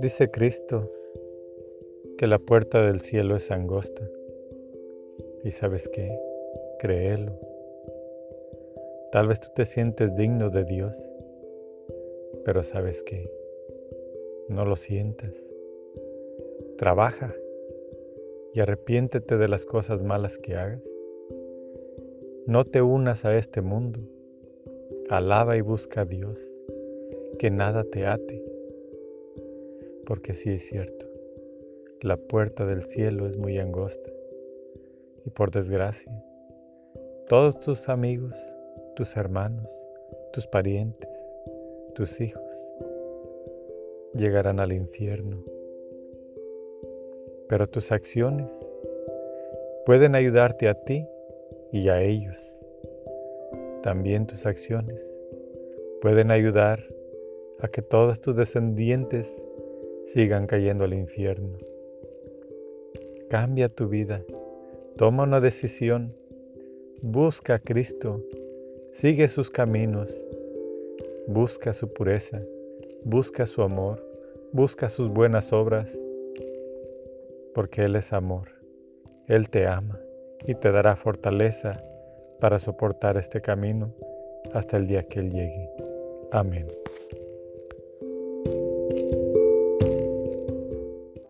Dice Cristo que la puerta del cielo es angosta. ¿Y sabes qué? Créelo. Tal vez tú te sientes digno de Dios, pero sabes qué? No lo sientas. Trabaja y arrepiéntete de las cosas malas que hagas. No te unas a este mundo. Alaba y busca a Dios. Que nada te ate. Porque sí es cierto, la puerta del cielo es muy angosta. Y por desgracia, todos tus amigos, tus hermanos, tus parientes, tus hijos, llegarán al infierno. Pero tus acciones pueden ayudarte a ti y a ellos. También tus acciones pueden ayudar a que todos tus descendientes sigan cayendo al infierno. Cambia tu vida, toma una decisión, busca a Cristo, sigue sus caminos, busca su pureza, busca su amor, busca sus buenas obras, porque Él es amor, Él te ama y te dará fortaleza para soportar este camino hasta el día que Él llegue. Amén.